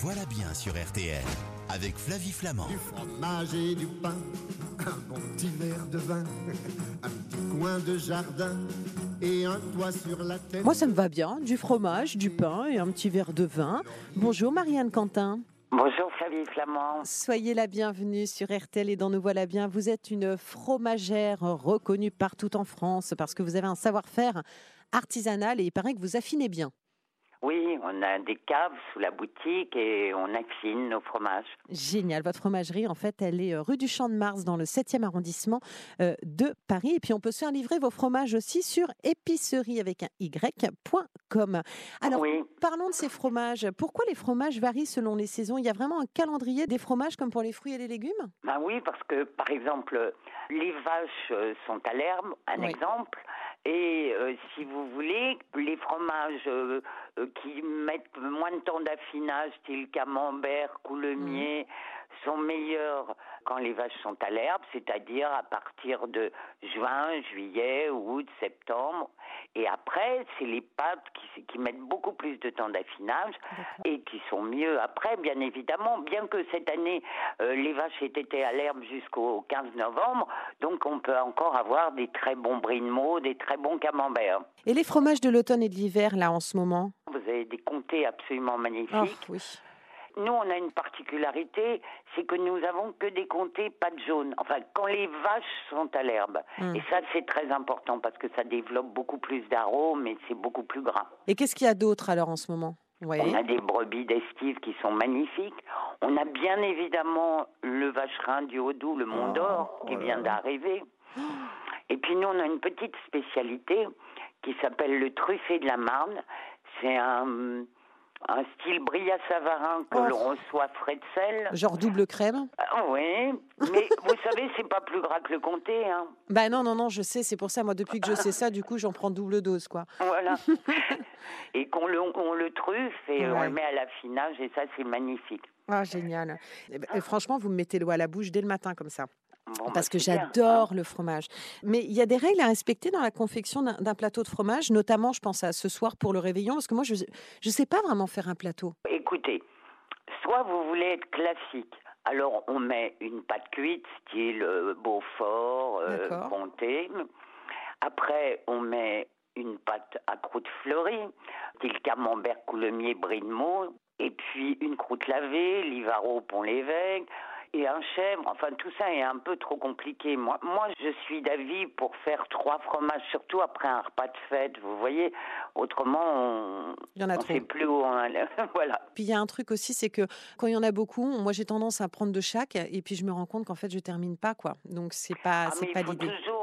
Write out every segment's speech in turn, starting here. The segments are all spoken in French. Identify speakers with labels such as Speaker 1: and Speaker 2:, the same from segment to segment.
Speaker 1: voilà bien sur RTL avec Flavie Flamand.
Speaker 2: Du fromage et du pain, un bon petit verre de vin, un petit coin de jardin et un toit sur la tête.
Speaker 3: Moi, ça me va bien. Du fromage, du pain et un petit verre de vin. Bonjour Marianne Quentin.
Speaker 4: Bonjour Flavie Flamand.
Speaker 3: Soyez la bienvenue sur RTL et dans Nous Voilà Bien. Vous êtes une fromagère reconnue partout en France parce que vous avez un savoir-faire artisanal et il paraît que vous affinez bien.
Speaker 4: Oui, on a des caves sous la boutique et on affine nos fromages.
Speaker 3: Génial. Votre fromagerie, en fait, elle est euh, rue du Champ de Mars dans le 7e arrondissement euh, de Paris. Et puis, on peut se faire livrer vos fromages aussi sur épicerie avec un y.com. Alors,
Speaker 4: Oui.
Speaker 3: parlons de ces fromages. Pourquoi les fromages varient selon les saisons? Il y a vraiment un calendrier des fromages comme pour les fruits et les légumes?
Speaker 4: Ben oui, parce que par exemple, les vaches euh, sont à l'herbe, un
Speaker 3: Oui.
Speaker 4: exemple. Et euh, si vous voulez, euh, euh, qui mettent moins de temps d'affinage, style camembert, coulemier, sont meilleurs quand les vaches sont à l'herbe, c'est-à-dire à partir de juin, juillet, août, septembre. Et après, c'est les pâtes qui, qui mettent beaucoup plus de temps d'affinage et qui sont mieux après, bien évidemment. Bien que cette année, euh, les vaches aient été à l'herbe jusqu'au 15 novembre, donc on peut encore avoir des très bons Meaux, des très bons camemberts.
Speaker 3: Et les fromages de l'automne et de l'hiver, là, en ce moment?
Speaker 4: Vous avez des comtés absolument magnifiques.
Speaker 3: Oh, oui.
Speaker 4: Nous, on a une particularité, c'est que nous avons que des comtés pâte jaune. Enfin, quand les vaches sont à l'herbe.
Speaker 3: Mm.
Speaker 4: Et ça, c'est très important parce que ça développe beaucoup plus d'arômes et c'est beaucoup plus gras.
Speaker 3: Et qu'est-ce qu'il y a d'autre alors en ce moment
Speaker 4: On a des brebis d'estive qui sont magnifiques. On a bien évidemment le vacherin du Haut-Doubs, le Mont d'Or, qui vient d'arriver. Et puis nous, on a une petite spécialité qui s'appelle le truffé de la Marne. C'est un, un style brillat-savarin que
Speaker 3: Oh.
Speaker 4: l'on reçoit frais de sel.
Speaker 3: Genre double crème
Speaker 4: Ah oui, mais vous savez, c'est pas plus gras que le comté. Hein.
Speaker 3: Bah non, non, non, je sais, c'est pour ça, moi, depuis que je sais ça, du coup, j'en prends double dose, quoi.
Speaker 4: Voilà. et qu'on le, on le truffe et on
Speaker 3: Ouais.
Speaker 4: le met à l'affinage et ça, c'est magnifique.
Speaker 3: Ah, génial. Eh ben, et franchement, vous me mettez l'eau à la bouche dès le matin, comme ça.
Speaker 4: Bon,
Speaker 3: Parce
Speaker 4: bah,
Speaker 3: que j'adore le fromage. Mais il y a des règles à respecter dans la confection d'un plateau de fromage, notamment, je pense à ce soir pour le réveillon, parce que moi, je ne sais pas vraiment faire un plateau.
Speaker 4: Écoutez, soit vous voulez être classique, alors on met une pâte cuite, style euh, Beaufort, euh. Comté. Après, on met une pâte à croûte fleurie, style camembert, coulemier, brie de. Et puis une croûte lavée, Livaro, Pont-l'Évêque. Et un chèvre, enfin tout ça est un peu trop compliqué. Moi, moi je suis d'avis pour faire trois fromages, surtout après un repas de fête, vous voyez. Autrement, on
Speaker 3: Il y en a
Speaker 4: ne sait plus où on allait. voilà.
Speaker 3: Puis il y a un truc aussi, c'est que quand il y en a beaucoup, moi, j'ai tendance à prendre de chaque, et puis je me rends compte qu'en fait, je termine pas, quoi. Donc, c'est pas,
Speaker 4: Ah,
Speaker 3: c'est pas l'idée.
Speaker 4: toujours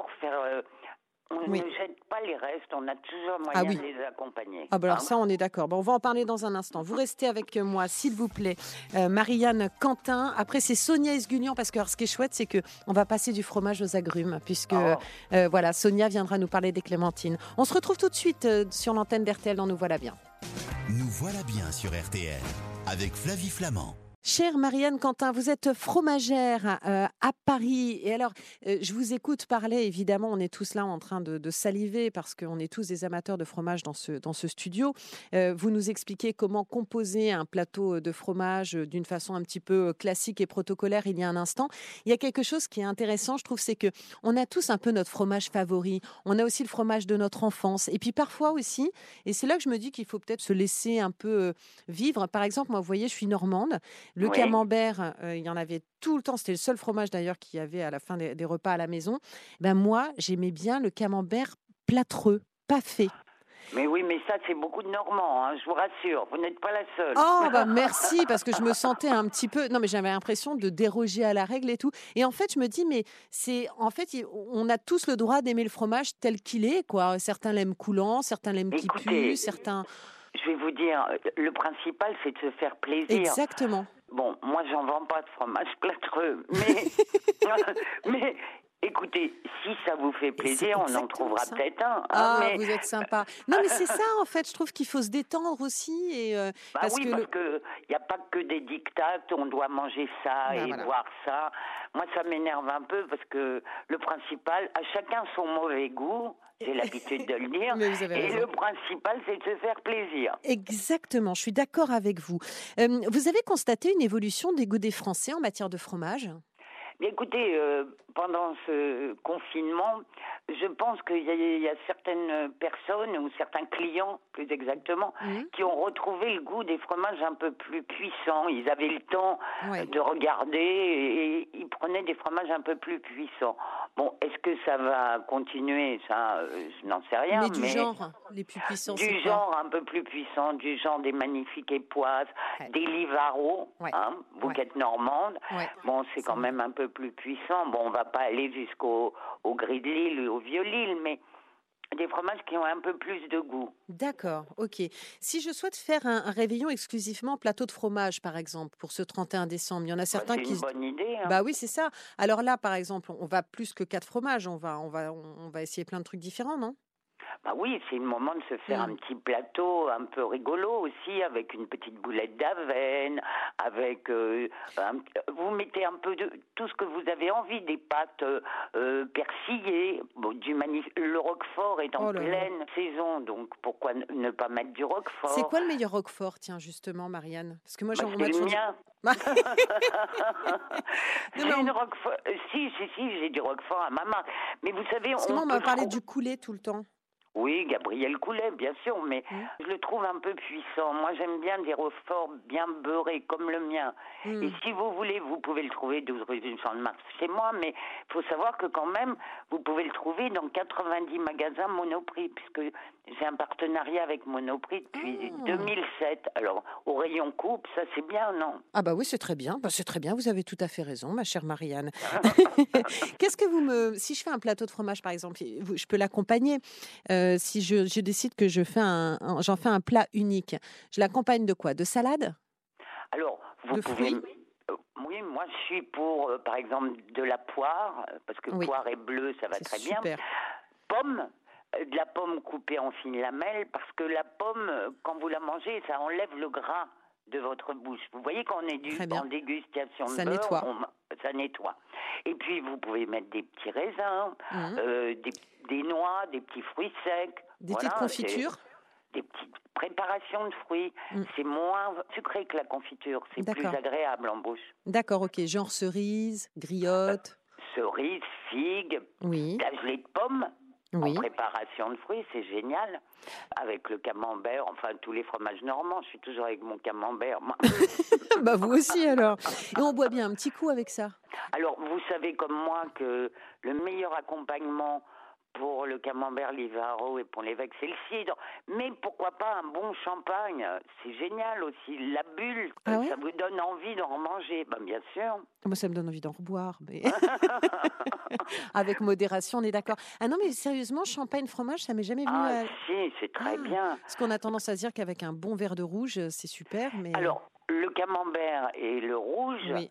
Speaker 4: on
Speaker 3: Oui.
Speaker 4: ne jette pas les restes, on a toujours moyen
Speaker 3: Ah oui.
Speaker 4: de les accompagner.
Speaker 3: Ah bah alors
Speaker 4: Hein
Speaker 3: ça, on est d'accord. Bon, on va en parler dans un instant. Vous restez avec moi, s'il vous plaît. Euh, Marianne Quentin. Après, c'est Sonia Esguignan, parce que alors, ce qui est chouette, c'est que on va passer du fromage aux agrumes, puisque
Speaker 4: Oh.
Speaker 3: euh, voilà, Sonia viendra nous parler des clémentines. On se retrouve tout de suite euh, sur l'antenne d'RTL dans Nous Voilà Bien.
Speaker 1: Nous voilà bien sur RTL avec Flavie Flamand.
Speaker 3: Chère Marianne Quentin, vous êtes fromagère euh, à Paris. Et alors, euh, je vous écoute parler, évidemment, on est tous là en train de, saliver parce qu'on est tous des amateurs de fromage dans ce, dans ce studio. Euh, vous nous expliquez comment composer un plateau de fromage d'une façon un petit peu classique et protocolaire il y a un instant. Il y a quelque chose qui est intéressant, je trouve, c'est que on a tous un peu notre fromage favori. On a aussi le fromage de notre enfance. Et puis parfois aussi, et c'est là que je me dis qu'il faut peut-être se laisser un peu vivre. Par exemple, moi, vous voyez, je suis normande. Le
Speaker 4: Oui.
Speaker 3: camembert, euh, il y en avait tout le temps. C'était le seul fromage d'ailleurs qu'il y avait à la fin des, des repas à la maison. Ben moi, j'aimais bien le camembert plâtreux, pas fait.
Speaker 4: Mais oui, mais ça, c'est beaucoup de Normands, hein, je vous rassure. Vous n'êtes pas la seule.
Speaker 3: Oh bah merci parce que je me sentais un petit peu non mais j'avais l'impression de déroger à la règle et tout et en fait je me dis mais c'est en fait on a tous le droit d'aimer le fromage tel qu'il est quoi certains l'aiment coulant certains l'aiment qui pue certains
Speaker 4: Je vais vous dire, le principal, c'est de se faire plaisir.
Speaker 3: exactement
Speaker 4: Bon, moi, j'en vends pas de fromage plâtreux, mais, mais Écoutez, si ça vous fait plaisir, on en trouvera peut-être un. hein,
Speaker 3: Ah,
Speaker 4: mais...
Speaker 3: vous êtes sympa. Non, mais c'est ça, en fait. Je trouve qu'il faut se détendre aussi. Et, euh,
Speaker 4: Bah
Speaker 3: parce
Speaker 4: oui,
Speaker 3: que
Speaker 4: parce
Speaker 3: le-
Speaker 4: que il n'y a pas que des dictates, on doit manger ça
Speaker 3: Ben
Speaker 4: et
Speaker 3: voilà.
Speaker 4: boire ça. Moi, ça m'énerve un peu parce que le principal, à chacun son mauvais goût, j'ai l'habitude de le dire. Et le principal, c'est de se faire plaisir.
Speaker 3: Exactement, je suis d'accord avec vous. Euh, vous avez constaté une évolution des goûts des Français en matière de fromage?
Speaker 4: Mais écoutez, euh, pendant ce confinement, je pense qu'il y, a- il y a certaines personnes ou certains clients, plus exactement, qui ont retrouvé le goût des fromages un peu plus puissants. Ils avaient le temps
Speaker 3: Ouais.
Speaker 4: de regarder et, et ils prenaient des fromages un peu plus puissants. Bon, est-ce que ça va continuer? Ça, euh, je n'en sais rien.
Speaker 3: Mais du genre, les plus puissants,
Speaker 4: Du
Speaker 3: quoi?
Speaker 4: genre un peu plus puissant, du genre des magnifiques époisses,
Speaker 3: Ouais.
Speaker 4: des livaro,
Speaker 3: Ouais.
Speaker 4: hein, bouquette normande.
Speaker 3: Ouais.
Speaker 4: Bon, c'est quand même un peu plus puissant. Bon, on va pas aller jusqu'au au gris de Lille ou au vieux Lille, mais des fromages qui ont un peu plus de goût.
Speaker 3: D'accord, ok. Si je souhaite faire un, un réveillon exclusivement plateau de fromage, par exemple, pour ce 31 décembre, il y en a
Speaker 4: Bah,
Speaker 3: certains
Speaker 4: c'est
Speaker 3: qui...
Speaker 4: une
Speaker 3: se-
Speaker 4: bonne idée. hein.
Speaker 3: Bah oui, c'est ça. Alors là, par exemple, on va plus que quatre fromages, on va, on va, on va essayer plein de trucs différents, non?
Speaker 4: Bah oui, c'est le moment de se faire
Speaker 3: Mm.
Speaker 4: un petit plateau un peu rigolo aussi, avec une petite boulette d'avenne, avec euh, un- vous mettez un peu de tout ce que vous avez envie, des pâtes euh, euh, persillées, bon, du magnif- le roquefort est en
Speaker 3: Oh là.
Speaker 4: pleine saison, donc pourquoi ne- pas mettre du roquefort?
Speaker 3: C'est quoi le meilleur roquefort, tiens, justement, Marianne? Parce que moi,
Speaker 4: Bah,
Speaker 3: j'en- on
Speaker 4: c'est le mien.
Speaker 3: Non,
Speaker 4: J'ai
Speaker 3: mais on-
Speaker 4: une roquefort. euh, Si, si, si, j'ai du roquefort à ma main. Mais vous savez,
Speaker 3: Parce que
Speaker 4: on
Speaker 3: moi, on m'a
Speaker 4: peut
Speaker 3: parlé du coulet tout le temps.
Speaker 4: Oui, Gabriel Coulet, bien sûr, mais
Speaker 3: Mm.
Speaker 4: je le trouve un peu puissant. Moi, j'aime bien des roqueforts bien beurrés, comme le mien.
Speaker 3: Mm.
Speaker 4: Et si vous voulez, vous pouvez le trouver 12 rue du Champ de Mars chez moi, mais il faut savoir que quand même, vous pouvez le trouver dans 90 magasins Monoprix, puisque j'ai un partenariat avec Monoprix depuis
Speaker 3: Ah.
Speaker 4: 2007. Alors, au rayon coupe, ça c'est bien, non?
Speaker 3: Ah bah oui, c'est très bien. Bah, c'est très bien. Vous avez tout à fait raison, ma chère Marianne. Qu'est-ce que vous me, si je fais un plateau de fromage par exemple, je peux l'accompagner. Euh, si je, je décide que je fais un, un- j'en fais un plat unique, je l'accompagne de quoi? De salade?
Speaker 4: Alors, vous
Speaker 3: De
Speaker 4: pouvez.
Speaker 3: fruits?
Speaker 4: Euh, Oui, moi je suis pour, euh, par exemple, de la poire, euh, parce que
Speaker 3: Oui.
Speaker 4: poire et bleu, ça va très bien.
Speaker 3: super.
Speaker 4: Pomme, euh, de la pomme coupée en fines lamelles, parce que la pomme, euh, quand vous la mangez, ça enlève le gras de votre bouche. Vous voyez quand on est
Speaker 3: bien.
Speaker 4: en dégustation de
Speaker 3: Ça
Speaker 4: beurre,
Speaker 3: nettoie.
Speaker 4: on- ça nettoie. Et puis vous pouvez mettre des petits raisins,
Speaker 3: Mhm.
Speaker 4: euh, des, des noix, des petits fruits secs.
Speaker 3: Des
Speaker 4: Voilà,
Speaker 3: petites confitures
Speaker 4: Des petites préparations de fruits.
Speaker 3: Mm.
Speaker 4: C'est moins sucré que la confiture. C'est plus agréable en bouche.
Speaker 3: D'accord, ok. Genre cerise, griotte.
Speaker 4: Cerises, figues,
Speaker 3: Oui,
Speaker 4: gelée de pommes.
Speaker 3: oui.
Speaker 4: En préparation de fruits, c'est génial. Avec le camembert, enfin tous les fromages normands, je suis toujours avec mon camembert. moi.
Speaker 3: bah vous aussi alors. Et on boit bien un petit coup avec ça?
Speaker 4: Alors, vous savez comme moi que le meilleur accompagnement pour le camembert Livaro et pour l'évêque, c'est le cidre. Mais pourquoi pas un bon champagne? C'est génial aussi. La bulle,
Speaker 3: Ah ouais?
Speaker 4: ça vous donne envie d'en manger. Ben, bien sûr.
Speaker 3: Moi, ça me donne envie d'en reboire. Mais... Avec modération, on est d'accord. Ah non, mais sérieusement, champagne, fromage, ça m'est jamais venu
Speaker 4: Ah
Speaker 3: à...
Speaker 4: si, c'est très
Speaker 3: Ah.
Speaker 4: bien.
Speaker 3: Parce qu'on a tendance à se dire qu'avec un bon verre de rouge, c'est super, mais...
Speaker 4: Alors, le camembert et le rouge,
Speaker 3: Oui,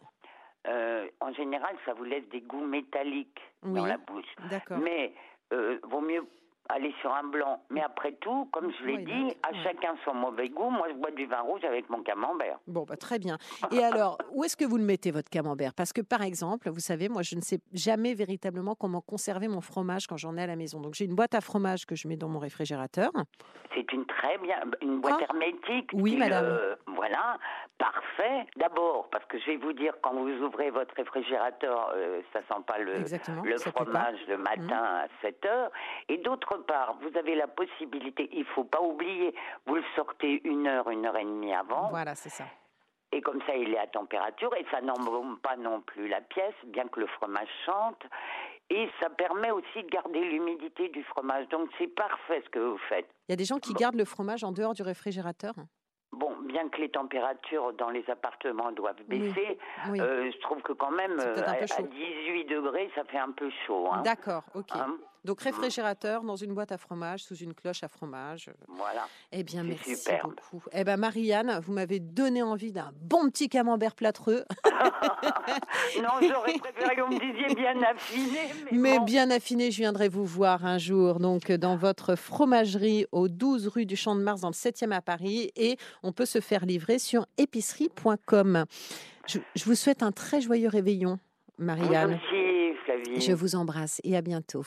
Speaker 4: euh, en général, ça vous laisse des goûts métalliques dans la bouche.
Speaker 3: d'accord.
Speaker 4: Mais euh, vaut mieux aller sur un blanc. Mais après tout, comme je l'ai dit, à
Speaker 3: Ouais.
Speaker 4: chacun son mauvais goût. Moi, je bois du vin rouge avec mon camembert.
Speaker 3: Bon, bah, très bien. Et alors, où est-ce que vous le mettez, votre camembert? Parce que, par exemple, vous savez, moi, je ne sais jamais véritablement comment conserver mon fromage quand j'en ai à la maison. Donc, j'ai une boîte à fromage que je mets dans mon réfrigérateur.
Speaker 4: C'est une très bien, une boîte
Speaker 3: Ah.
Speaker 4: hermétique.
Speaker 3: Oui, madame.
Speaker 4: le- voilà, parfait. D'abord, parce que je vais vous dire, quand vous ouvrez votre réfrigérateur, euh, ça sent pas le,
Speaker 3: Exactement.
Speaker 4: fromage le matin à 7 heures. Et d'autre part, vous avez la possibilité, il faut pas oublier, vous le sortez une heure, une heure et demie avant.
Speaker 3: Voilà, c'est ça.
Speaker 4: Et comme ça, il est à température et ça n'embaume pas non plus la pièce, bien que le fromage chante. Et ça permet aussi de garder l'humidité du fromage. Donc c'est parfait ce que vous faites.
Speaker 3: Il y a des gens qui gardent le fromage en dehors du réfrigérateur.
Speaker 4: Bon, bien que les températures dans les appartements doivent baisser,
Speaker 3: Oui.
Speaker 4: euh, je trouve que quand même euh, à,
Speaker 3: peu
Speaker 4: à
Speaker 3: chaud.
Speaker 4: 18 degrés, ça fait un peu chaud. Hein.
Speaker 3: D'accord, ok.
Speaker 4: Hein?
Speaker 3: Donc réfrigérateur dans une boîte à fromage, sous une cloche à fromage.
Speaker 4: Voilà.
Speaker 3: Eh bien, merci
Speaker 4: superbe.
Speaker 3: beaucoup. Eh bien, Marianne, vous m'avez donné envie d'un bon petit camembert plâtreux,
Speaker 4: non, j'aurais préféré que vous me disiez bien affiné. Mais,
Speaker 3: mais
Speaker 4: bon.
Speaker 3: bien affiné. Je viendrai vous voir un jour, donc dans votre fromagerie au 12 rue du Champ de Mars, dans le 7e à Paris. Et on peut se faire livrer sur épicerie.com. Je, je vous souhaite un très joyeux réveillon, Marianne.
Speaker 4: aussi, Flavie.
Speaker 3: Je vous embrasse et à bientôt.